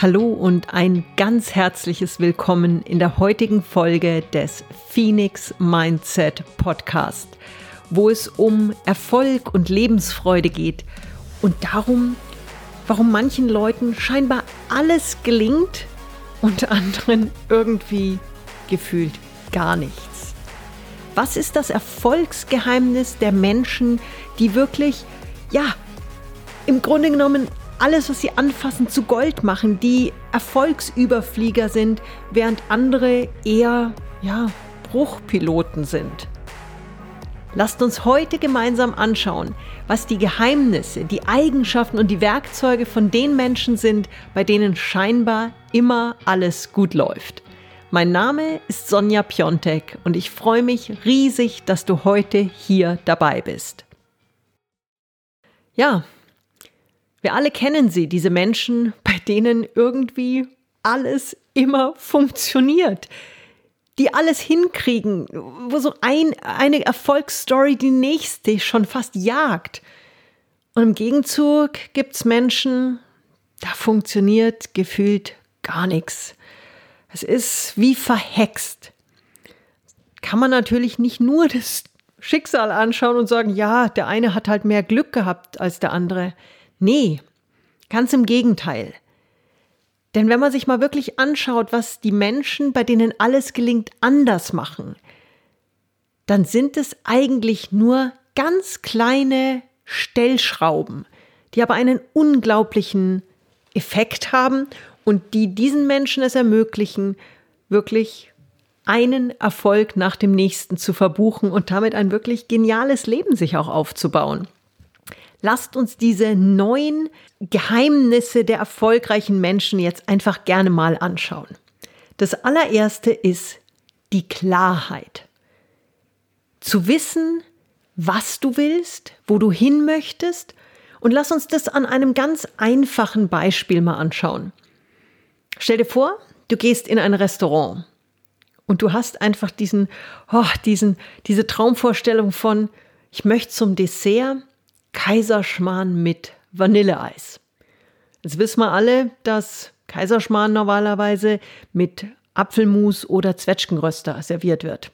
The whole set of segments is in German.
Hallo und ein ganz herzliches Willkommen in der heutigen Folge des Phoenix Mindset Podcast, wo es um Erfolg und Lebensfreude geht und darum, warum manchen Leuten scheinbar alles gelingt und anderen irgendwie gefühlt gar nichts. Was ist das Erfolgsgeheimnis der Menschen, die wirklich, ja, im Grunde genommen alles, was sie anfassen, zu Gold machen, die Erfolgsüberflieger sind, während andere eher, ja, Bruchpiloten sind. Lasst uns heute gemeinsam anschauen, was die Geheimnisse, die Eigenschaften und die Werkzeuge von den Menschen sind, bei denen scheinbar immer alles gut läuft. Mein Name ist Sonja Piontek und ich freue mich riesig, dass du heute hier dabei bist. Ja, wir alle kennen sie, diese Menschen, bei denen irgendwie alles immer funktioniert, die alles hinkriegen, wo so ein, eine Erfolgsstory die nächste schon fast jagt. Und im Gegenzug gibt es Menschen, da funktioniert gefühlt gar nichts. Es ist wie verhext. Kann man natürlich nicht nur das Schicksal anschauen und sagen, ja, der eine hat halt mehr Glück gehabt als der andere. Nee, ganz im Gegenteil. Denn wenn man sich mal wirklich anschaut, was die Menschen, bei denen alles gelingt, anders machen, dann sind es eigentlich nur ganz kleine Stellschrauben, die aber einen unglaublichen Effekt haben und die diesen Menschen es ermöglichen, wirklich einen Erfolg nach dem nächsten zu verbuchen und damit ein wirklich geniales Leben sich auch aufzubauen. Lasst uns diese neuen Geheimnisse der erfolgreichen Menschen jetzt einfach gerne mal anschauen. Das allererste ist die Klarheit. Zu wissen, was du willst, wo du hin möchtest. Und lass uns das an einem ganz einfachen Beispiel mal anschauen. Stell dir vor, du gehst in ein Restaurant und du hast einfach diesen, oh, diesen, diese Traumvorstellung von, ich möchte zum Dessert Kaiserschmarrn mit Vanilleeis. Jetzt wissen wir alle, dass Kaiserschmarrn normalerweise mit Apfelmus oder Zwetschgenröster serviert wird.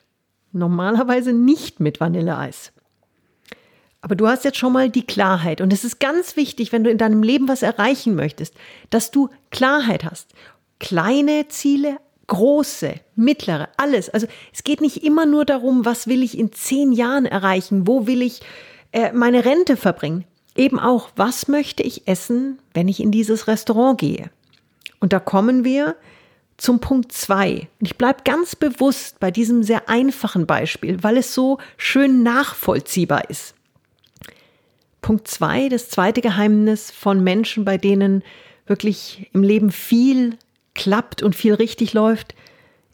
Normalerweise nicht mit Vanilleeis. Aber du hast jetzt schon mal die Klarheit. Und es ist ganz wichtig, wenn du in deinem Leben was erreichen möchtest, dass du Klarheit hast. Kleine Ziele, große, mittlere, alles. Also es geht nicht immer nur darum, was will ich in zehn Jahren erreichen, wo will ich äh, meine Rente verbringen. Eben auch, was möchte ich essen, wenn ich in dieses Restaurant gehe? Und da kommen wir zum Punkt zwei. Und ich bleibe ganz bewusst bei diesem sehr einfachen Beispiel, weil es so schön nachvollziehbar ist. Punkt zwei, das zweite Geheimnis von Menschen, bei denen wirklich im Leben viel klappt und viel richtig läuft,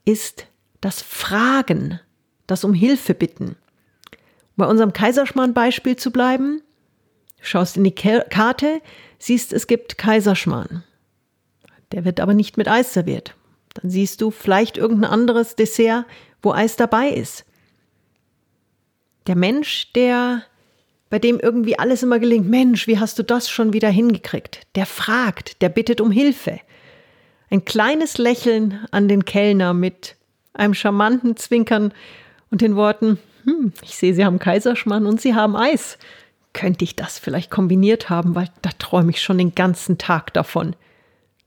ist das Fragen, das um Hilfe bitten bei unserem Kaiserschmarrn-Beispiel zu bleiben, schaust in die Karte, siehst, es gibt Kaiserschmarrn. Der wird aber nicht mit Eis serviert. Dann siehst du vielleicht irgendein anderes Dessert, wo Eis dabei ist. Der Mensch, der bei dem irgendwie alles immer gelingt, Mensch, wie hast du das schon wieder hingekriegt? Der fragt, der bittet um Hilfe. Ein kleines Lächeln an den Kellner mit einem charmanten Zwinkern und den Worten, hm, ich sehe, Sie haben Kaiserschmarrn und Sie haben Eis. Könnte ich das vielleicht kombiniert haben, weil da träume ich schon den ganzen Tag davon.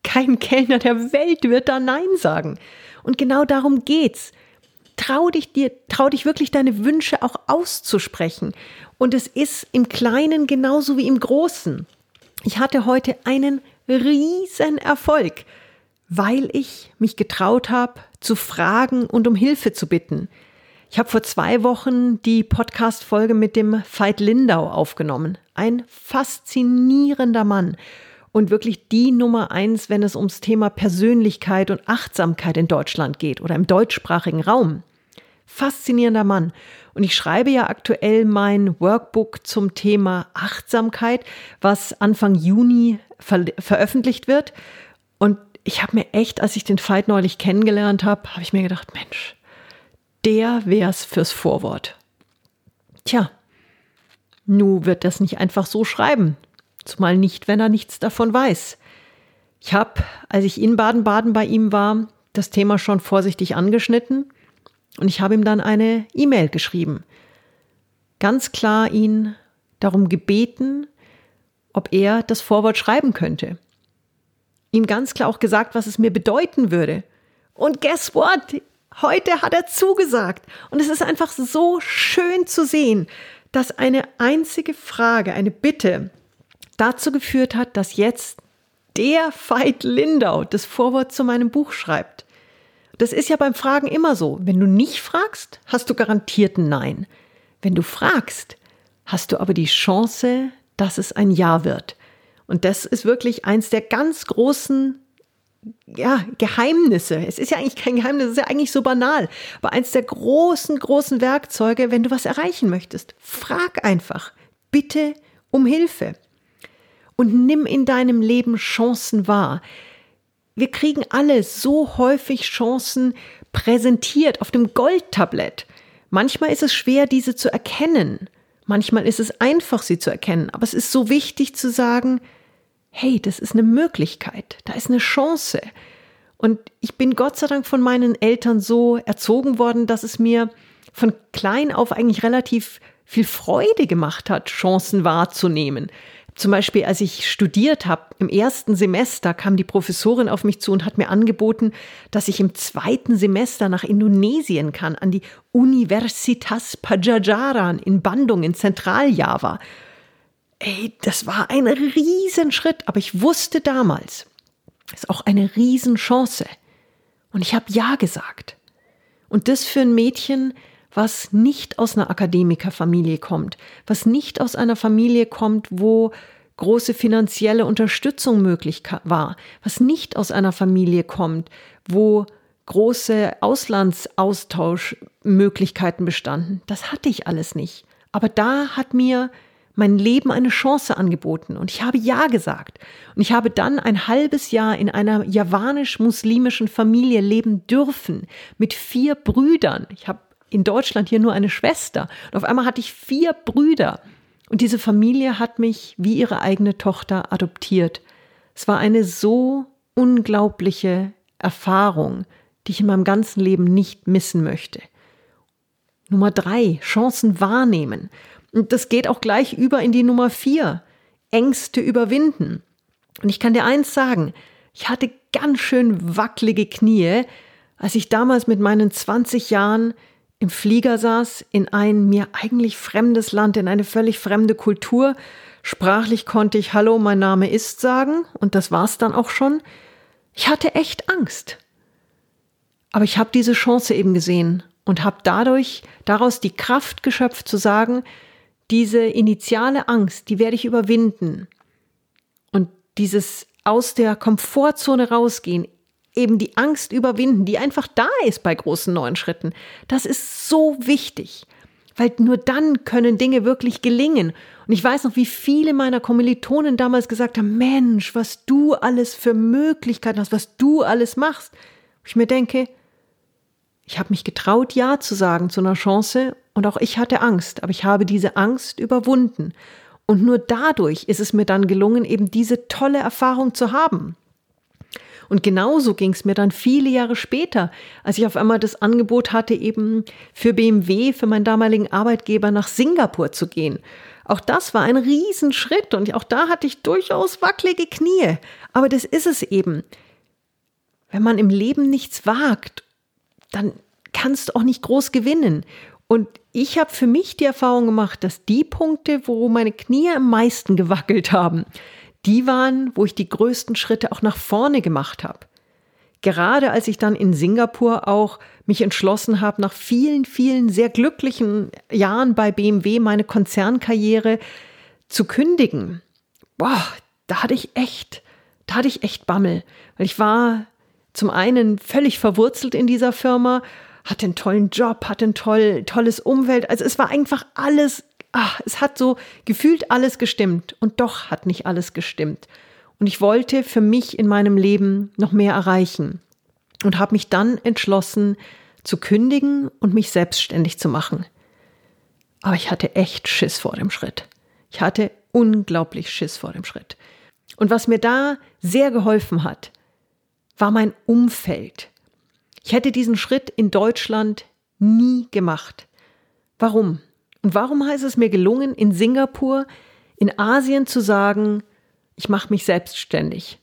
Kein Kellner der Welt wird da Nein sagen. Und genau darum geht's. Trau dich dir, trau dich wirklich deine Wünsche auch auszusprechen. Und es ist im Kleinen genauso wie im Großen. Ich hatte heute einen riesen Erfolg, weil ich mich getraut habe, zu fragen und um Hilfe zu bitten. Ich habe vor zwei Wochen die Podcast-Folge mit dem Veit Lindau aufgenommen. Ein faszinierender Mann und wirklich die Nummer eins, wenn es ums Thema Persönlichkeit und Achtsamkeit in Deutschland geht oder im deutschsprachigen Raum. Faszinierender Mann. Und ich schreibe ja aktuell mein Workbook zum Thema Achtsamkeit, was Anfang Juni ver veröffentlicht wird. Und ich habe mir echt, als ich den Veit neulich kennengelernt habe, habe ich mir gedacht, Mensch, der wär's fürs Vorwort. Tja, nu wird das nicht einfach so schreiben, zumal nicht, wenn er nichts davon weiß. Ich habe, als ich in Baden-Baden bei ihm war, das Thema schon vorsichtig angeschnitten und ich habe ihm dann eine E-Mail geschrieben. Ganz klar ihn darum gebeten, ob er das Vorwort schreiben könnte. Ihm ganz klar auch gesagt, was es mir bedeuten würde. Und guess what? Heute hat er zugesagt. Und es ist einfach so schön zu sehen, dass eine einzige Frage, eine Bitte dazu geführt hat, dass jetzt der Veit Lindau das Vorwort zu meinem Buch schreibt. Das ist ja beim Fragen immer so. Wenn du nicht fragst, hast du garantiert ein Nein. Wenn du fragst, hast du aber die Chance, dass es ein Ja wird. Und das ist wirklich eins der ganz großen ja, Geheimnisse. Es ist ja eigentlich kein Geheimnis, es ist ja eigentlich so banal. Aber eins der großen, großen Werkzeuge, wenn du was erreichen möchtest, frag einfach. Bitte um Hilfe. Und nimm in deinem Leben Chancen wahr. Wir kriegen alle so häufig Chancen präsentiert auf dem Goldtablett. Manchmal ist es schwer, diese zu erkennen. Manchmal ist es einfach, sie zu erkennen. Aber es ist so wichtig zu sagen, hey, das ist eine Möglichkeit, da ist eine Chance. Und ich bin Gott sei Dank von meinen Eltern so erzogen worden, dass es mir von klein auf eigentlich relativ viel Freude gemacht hat, Chancen wahrzunehmen. Zum Beispiel, als ich studiert habe, im ersten Semester kam die Professorin auf mich zu und hat mir angeboten, dass ich im zweiten Semester nach Indonesien kann, an die Universitas Pajajaran in Bandung in Zentraljava. Ey, das war ein Riesenschritt, aber ich wusste damals, ist auch eine Riesenchance. Und ich habe Ja gesagt. Und das für ein Mädchen, was nicht aus einer Akademikerfamilie kommt, was nicht aus einer Familie kommt, wo große finanzielle Unterstützung möglich war, was nicht aus einer Familie kommt, wo große Auslandsaustauschmöglichkeiten bestanden. Das hatte ich alles nicht. Aber da hat mir mein Leben eine Chance angeboten und ich habe Ja gesagt. Und ich habe dann ein halbes Jahr in einer javanisch-muslimischen Familie leben dürfen mit vier Brüdern. Ich habe in Deutschland hier nur eine Schwester und auf einmal hatte ich vier Brüder. Und diese Familie hat mich wie ihre eigene Tochter adoptiert. Es war eine so unglaubliche Erfahrung, die ich in meinem ganzen Leben nicht missen möchte. Nummer drei, Chancen wahrnehmen. Und das geht auch gleich über in die Nummer vier. Ängste überwinden. Und ich kann dir eins sagen, ich hatte ganz schön wackelige Knie, als ich damals mit meinen 20 Jahren im Flieger saß, in ein mir eigentlich fremdes Land, in eine völlig fremde Kultur. Sprachlich konnte ich Hallo, mein Name ist sagen und das war's dann auch schon. Ich hatte echt Angst. Aber ich habe diese Chance eben gesehen und habe dadurch daraus die Kraft geschöpft zu sagen, diese initiale Angst, die werde ich überwinden. Und dieses aus der Komfortzone rausgehen, eben die Angst überwinden, die einfach da ist bei großen neuen Schritten, das ist so wichtig. Weil nur dann können Dinge wirklich gelingen. Und ich weiß noch, wie viele meiner Kommilitonen damals gesagt haben, Mensch, was du alles für Möglichkeiten hast, was du alles machst. Ich mir denke, ich habe mich getraut, Ja zu sagen zu einer Chance und auch ich hatte Angst, aber ich habe diese Angst überwunden. Und nur dadurch ist es mir dann gelungen, eben diese tolle Erfahrung zu haben. Und genauso ging es mir dann viele Jahre später, als ich auf einmal das Angebot hatte, eben für BMW, für meinen damaligen Arbeitgeber nach Singapur zu gehen. Auch das war ein Riesenschritt und auch da hatte ich durchaus wackelige Knie. Aber das ist es eben. Wenn man im Leben nichts wagt, dann kannst du auch nicht groß gewinnen. Und ich habe für mich die Erfahrung gemacht, dass die Punkte, wo meine Knie am meisten gewackelt haben, die waren, wo ich die größten Schritte auch nach vorne gemacht habe. Gerade als ich dann in Singapur auch mich entschlossen habe, nach vielen, vielen sehr glücklichen Jahren bei BMW meine Konzernkarriere zu kündigen. Boah, da hatte ich echt, da hatte ich echt Bammel, weil ich war zum einen völlig verwurzelt in dieser Firma hatte einen tollen Job, hatte ein toll, tolles Umwelt. Also es war einfach alles, ach, es hat so gefühlt alles gestimmt und doch hat nicht alles gestimmt. Und ich wollte für mich in meinem Leben noch mehr erreichen und habe mich dann entschlossen zu kündigen und mich selbstständig zu machen. Aber ich hatte echt Schiss vor dem Schritt. Ich hatte unglaublich Schiss vor dem Schritt. Und was mir da sehr geholfen hat, war mein Umfeld. Ich hätte diesen Schritt in Deutschland nie gemacht. Warum? Und warum heißt es mir gelungen, in Singapur, in Asien zu sagen, ich mache mich selbstständig?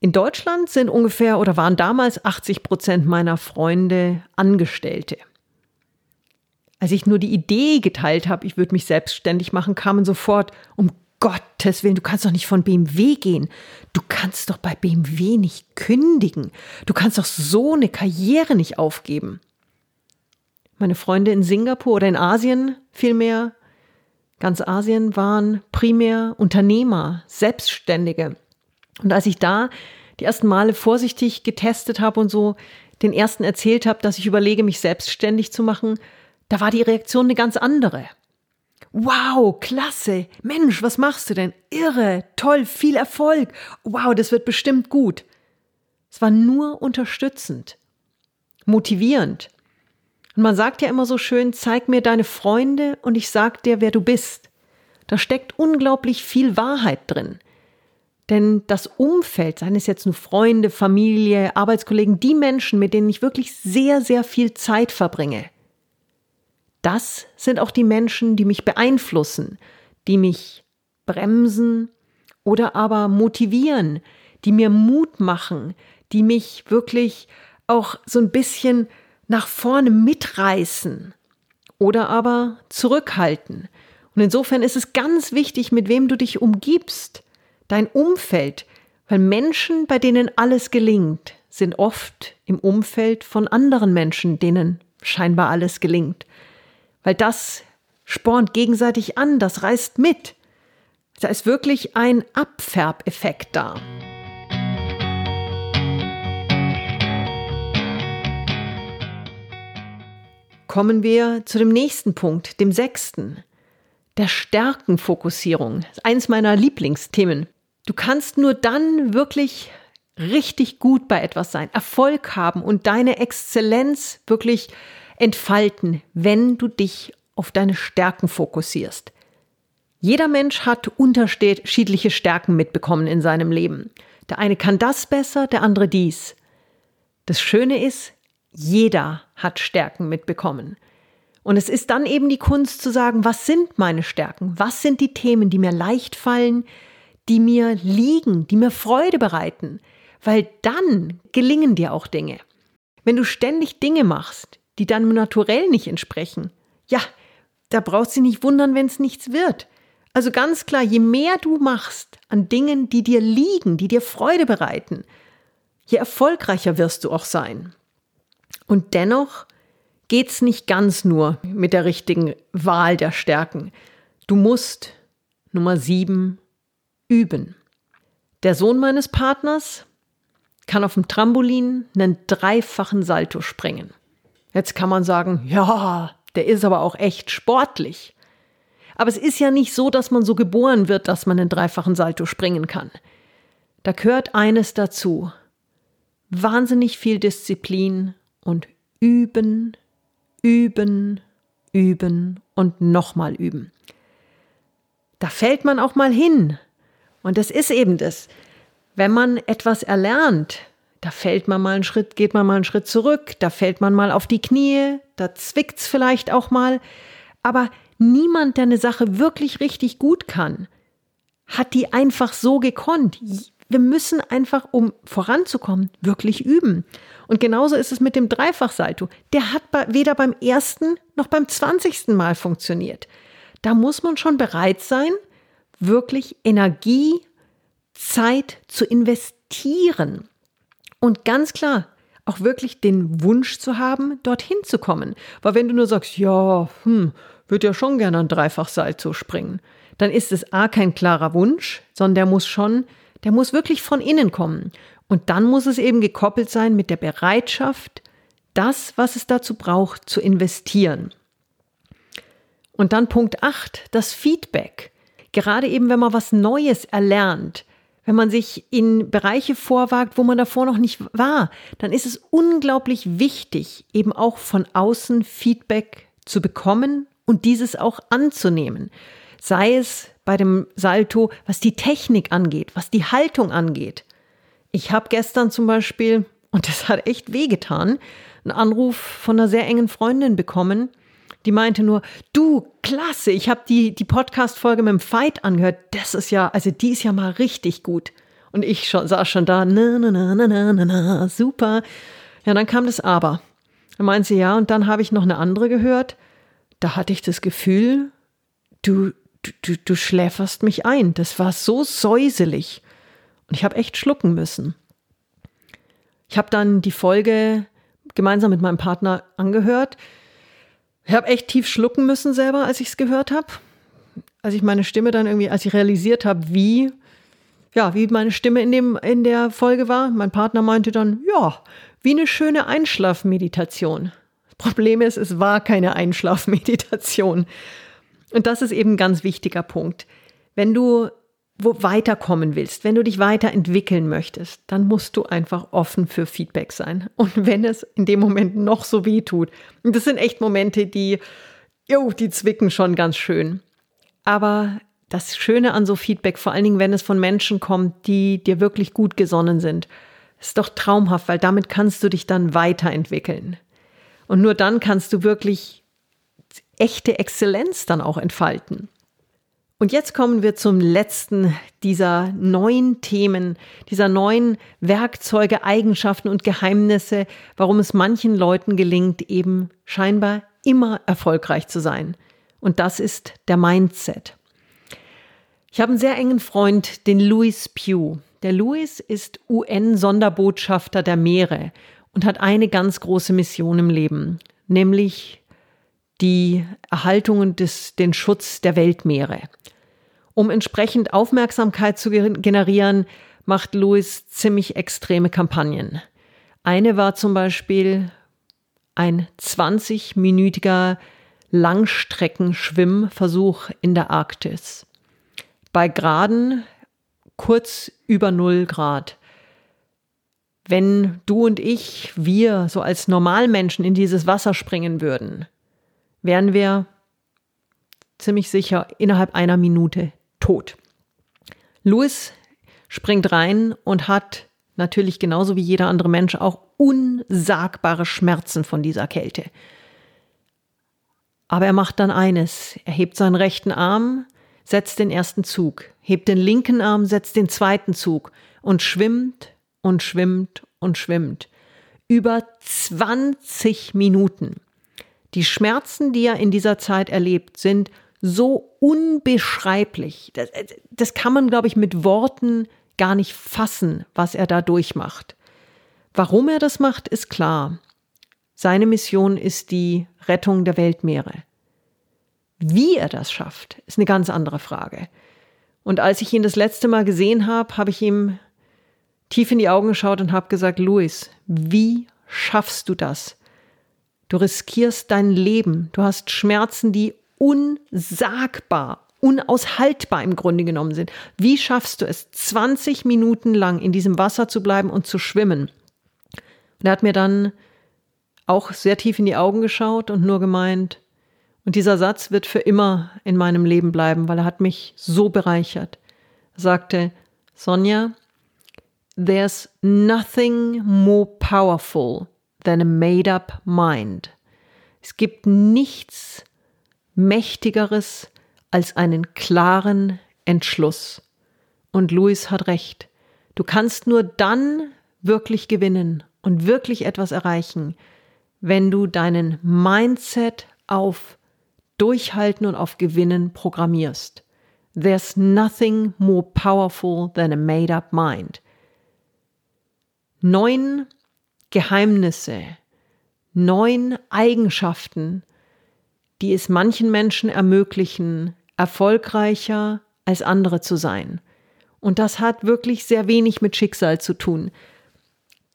In Deutschland sind ungefähr oder waren damals 80 Prozent meiner Freunde Angestellte. Als ich nur die Idee geteilt habe, ich würde mich selbstständig machen, kamen sofort, um Gottes Willen, du kannst doch nicht von BMW gehen. Du kannst doch bei BMW nicht kündigen. Du kannst doch so eine Karriere nicht aufgeben. Meine Freunde in Singapur oder in Asien vielmehr, ganz Asien waren primär Unternehmer, Selbstständige. Und als ich da die ersten Male vorsichtig getestet habe und so den ersten erzählt habe, dass ich überlege, mich selbstständig zu machen, da war die Reaktion eine ganz andere. Wow, klasse. Mensch, was machst du denn? Irre, toll, viel Erfolg. Wow, das wird bestimmt gut. Es war nur unterstützend, motivierend. Und man sagt ja immer so schön, zeig mir deine Freunde und ich sag dir, wer du bist. Da steckt unglaublich viel Wahrheit drin. Denn das Umfeld, seien es jetzt nur Freunde, Familie, Arbeitskollegen, die Menschen, mit denen ich wirklich sehr, sehr viel Zeit verbringe, das sind auch die Menschen, die mich beeinflussen, die mich bremsen oder aber motivieren, die mir Mut machen, die mich wirklich auch so ein bisschen nach vorne mitreißen oder aber zurückhalten. Und insofern ist es ganz wichtig, mit wem du dich umgibst, dein Umfeld, weil Menschen, bei denen alles gelingt, sind oft im Umfeld von anderen Menschen, denen scheinbar alles gelingt weil das spornt gegenseitig an, das reißt mit. Da ist wirklich ein Abfärbeffekt da. Kommen wir zu dem nächsten Punkt, dem sechsten, der Stärkenfokussierung. Eins meiner Lieblingsthemen. Du kannst nur dann wirklich richtig gut bei etwas sein, Erfolg haben und deine Exzellenz wirklich entfalten, wenn du dich auf deine Stärken fokussierst. Jeder Mensch hat unterschiedliche Stärken mitbekommen in seinem Leben. Der eine kann das besser, der andere dies. Das Schöne ist, jeder hat Stärken mitbekommen. Und es ist dann eben die Kunst zu sagen, was sind meine Stärken? Was sind die Themen, die mir leicht fallen, die mir liegen, die mir Freude bereiten? Weil dann gelingen dir auch Dinge. Wenn du ständig Dinge machst, die deinem Naturell nicht entsprechen, ja, da brauchst du nicht wundern, wenn es nichts wird. Also ganz klar, je mehr du machst an Dingen, die dir liegen, die dir Freude bereiten, je erfolgreicher wirst du auch sein. Und dennoch geht's nicht ganz nur mit der richtigen Wahl der Stärken. Du musst Nummer sieben üben. Der Sohn meines Partners kann auf dem Trampolin einen dreifachen Salto springen. Jetzt kann man sagen, ja, der ist aber auch echt sportlich. Aber es ist ja nicht so, dass man so geboren wird, dass man einen dreifachen Salto springen kann. Da gehört eines dazu. Wahnsinnig viel Disziplin und üben, üben, üben und nochmal üben. Da fällt man auch mal hin. Und das ist eben das. Wenn man etwas erlernt, da fällt man mal einen Schritt, geht man mal einen Schritt zurück, da fällt man mal auf die Knie, da zwickt's vielleicht auch mal. Aber niemand, der eine Sache wirklich richtig gut kann, hat die einfach so gekonnt. Wir müssen einfach, um voranzukommen, wirklich üben. Und genauso ist es mit dem Dreifachsalto. Der hat weder beim ersten noch beim zwanzigsten Mal funktioniert. Da muss man schon bereit sein, wirklich Energie, Zeit zu investieren. Und ganz klar, auch wirklich den Wunsch zu haben, dorthin zu kommen. Weil wenn du nur sagst, ja, hm, würde ja schon gerne ein Dreifachsalto springen, dann ist es A kein klarer Wunsch, sondern der muss schon, der muss wirklich von innen kommen. Und dann muss es eben gekoppelt sein mit der Bereitschaft, das, was es dazu braucht, zu investieren. Und dann Punkt 8, das Feedback. Gerade eben, wenn man was Neues erlernt, wenn man sich in Bereiche vorwagt, wo man davor noch nicht war, dann ist es unglaublich wichtig, eben auch von außen Feedback zu bekommen und dieses auch anzunehmen. Sei es bei dem Salto, was die Technik angeht, was die Haltung angeht. Ich habe gestern zum Beispiel, und das hat echt wehgetan, einen Anruf von einer sehr engen Freundin bekommen, die meinte nur, du, klasse, ich habe die, die Podcast-Folge mit dem Fight angehört. Das ist ja, also die ist ja mal richtig gut. Und ich schon, saß schon da, na, na, na, na, na, na, super. Ja, dann kam das Aber. Dann meinte sie, ja, und dann habe ich noch eine andere gehört. Da hatte ich das Gefühl, du, du, du schläferst mich ein. Das war so säuselig. Und ich habe echt schlucken müssen. Ich habe dann die Folge gemeinsam mit meinem Partner angehört. Ich habe echt tief schlucken müssen selber, als ich es gehört habe. Als ich meine Stimme dann irgendwie, als ich realisiert habe, wie, ja, wie meine Stimme in, dem, in der Folge war. Mein Partner meinte dann, ja, wie eine schöne Einschlafmeditation. Problem ist, es war keine Einschlafmeditation. Und das ist eben ein ganz wichtiger Punkt. Wenn du wo weiterkommen willst, wenn du dich weiterentwickeln möchtest, dann musst du einfach offen für Feedback sein. Und wenn es in dem Moment noch so weh tut, und das sind echt Momente, die, jo, die zwicken schon ganz schön. Aber das Schöne an so Feedback, vor allen Dingen, wenn es von Menschen kommt, die dir wirklich gut gesonnen sind, ist doch traumhaft, weil damit kannst du dich dann weiterentwickeln. Und nur dann kannst du wirklich echte Exzellenz dann auch entfalten. Und jetzt kommen wir zum letzten dieser neuen Themen, dieser neuen Werkzeuge, Eigenschaften und Geheimnisse, warum es manchen Leuten gelingt, eben scheinbar immer erfolgreich zu sein. Und das ist der Mindset. Ich habe einen sehr engen Freund, den Louis Pugh. Der Louis ist UN-Sonderbotschafter der Meere und hat eine ganz große Mission im Leben, nämlich die Erhaltung und des, den Schutz der Weltmeere. Um entsprechend Aufmerksamkeit zu generieren, macht Louis ziemlich extreme Kampagnen. Eine war zum Beispiel ein 20-minütiger Langstreckenschwimmversuch in der Arktis. Bei Graden kurz über 0 Grad. Wenn du und ich, wir so als Normalmenschen in dieses Wasser springen würden, wären wir ziemlich sicher innerhalb einer Minute tot. Louis springt rein und hat natürlich genauso wie jeder andere Mensch auch unsagbare Schmerzen von dieser Kälte. Aber er macht dann eines. Er hebt seinen rechten Arm, setzt den ersten Zug, hebt den linken Arm, setzt den zweiten Zug und schwimmt und schwimmt und schwimmt. Über 20 Minuten. Die Schmerzen, die er in dieser Zeit erlebt, sind so unbeschreiblich. Das, das kann man, glaube ich, mit Worten gar nicht fassen, was er da durchmacht. Warum er das macht, ist klar. Seine Mission ist die Rettung der Weltmeere. Wie er das schafft, ist eine ganz andere Frage. Und als ich ihn das letzte Mal gesehen habe, habe ich ihm tief in die Augen geschaut und habe gesagt, Louis, wie schaffst du das? Du riskierst dein Leben, du hast Schmerzen, die unsagbar, unaushaltbar im Grunde genommen sind. Wie schaffst du es, 20 Minuten lang in diesem Wasser zu bleiben und zu schwimmen? Und er hat mir dann auch sehr tief in die Augen geschaut und nur gemeint, und dieser Satz wird für immer in meinem Leben bleiben, weil er hat mich so bereichert. Er sagte, Sonja, there's nothing more powerful than a made up mind. Es gibt nichts Mächtigeres als einen klaren Entschluss. Und Louis hat recht. Du kannst nur dann wirklich gewinnen und wirklich etwas erreichen, wenn du deinen Mindset auf Durchhalten und auf Gewinnen programmierst. There's nothing more powerful than a made up mind. Neun Geheimnisse, neun Eigenschaften, die es manchen Menschen ermöglichen, erfolgreicher als andere zu sein. Und das hat wirklich sehr wenig mit Schicksal zu tun.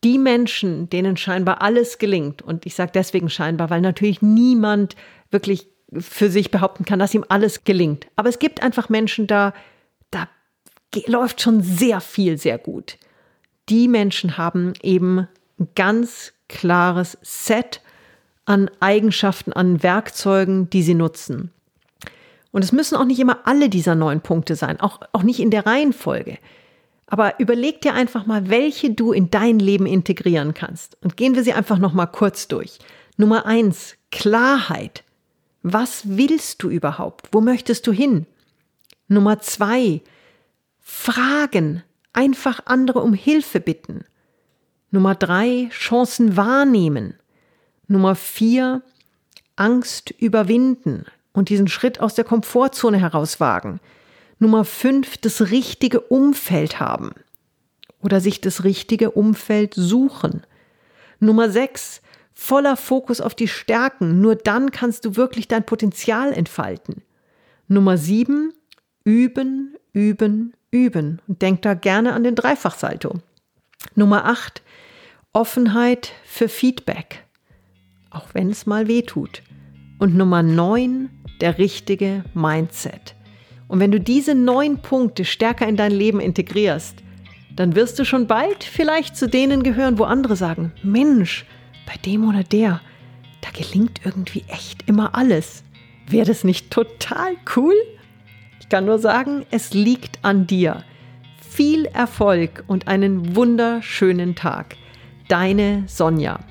Die Menschen, denen scheinbar alles gelingt, und ich sage deswegen scheinbar, weil natürlich niemand wirklich für sich behaupten kann, dass ihm alles gelingt. Aber es gibt einfach Menschen, da, da läuft schon sehr viel sehr gut. Die Menschen haben eben ganz klares Set an Eigenschaften, an Werkzeugen, die sie nutzen. Und es müssen auch nicht immer alle dieser neun Punkte sein, auch, auch nicht in der Reihenfolge. Aber überleg dir einfach mal, welche du in dein Leben integrieren kannst. Und gehen wir sie einfach noch mal kurz durch. Nummer eins, Klarheit. Was willst du überhaupt? Wo möchtest du hin? Nummer zwei, Fragen. Einfach andere um Hilfe bitten. Nummer drei, Chancen wahrnehmen. Nummer vier, Angst überwinden und diesen Schritt aus der Komfortzone herauswagen. Nummer fünf, das richtige Umfeld haben oder sich das richtige Umfeld suchen. Nummer sechs, voller Fokus auf die Stärken. Nur dann kannst du wirklich dein Potenzial entfalten. Nummer sieben, üben, üben, üben. Und denk da gerne an den Dreifachsalto. Nummer acht, Offenheit für Feedback. Auch wenn es mal weh tut. Und Nummer neun, der richtige Mindset. Und wenn du diese neun Punkte stärker in dein Leben integrierst, dann wirst du schon bald vielleicht zu denen gehören, wo andere sagen, Mensch, bei dem oder der, da gelingt irgendwie echt immer alles. Wäre das nicht total cool? Ich kann nur sagen, es liegt an dir. Viel Erfolg und einen wunderschönen Tag. Deine Sonja.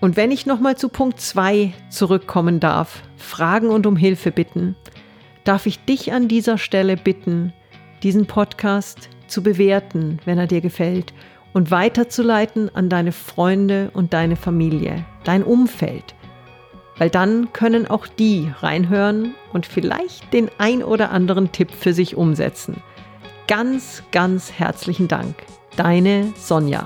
Und wenn ich nochmal zu Punkt 2 zurückkommen darf, fragen und um Hilfe bitten, darf ich dich an dieser Stelle bitten, diesen Podcast zu bewerten, wenn er dir gefällt und weiterzuleiten an deine Freunde und deine Familie, dein Umfeld. Weil dann können auch die reinhören und vielleicht den ein oder anderen Tipp für sich umsetzen. Ganz, ganz herzlichen Dank. Deine Sonja.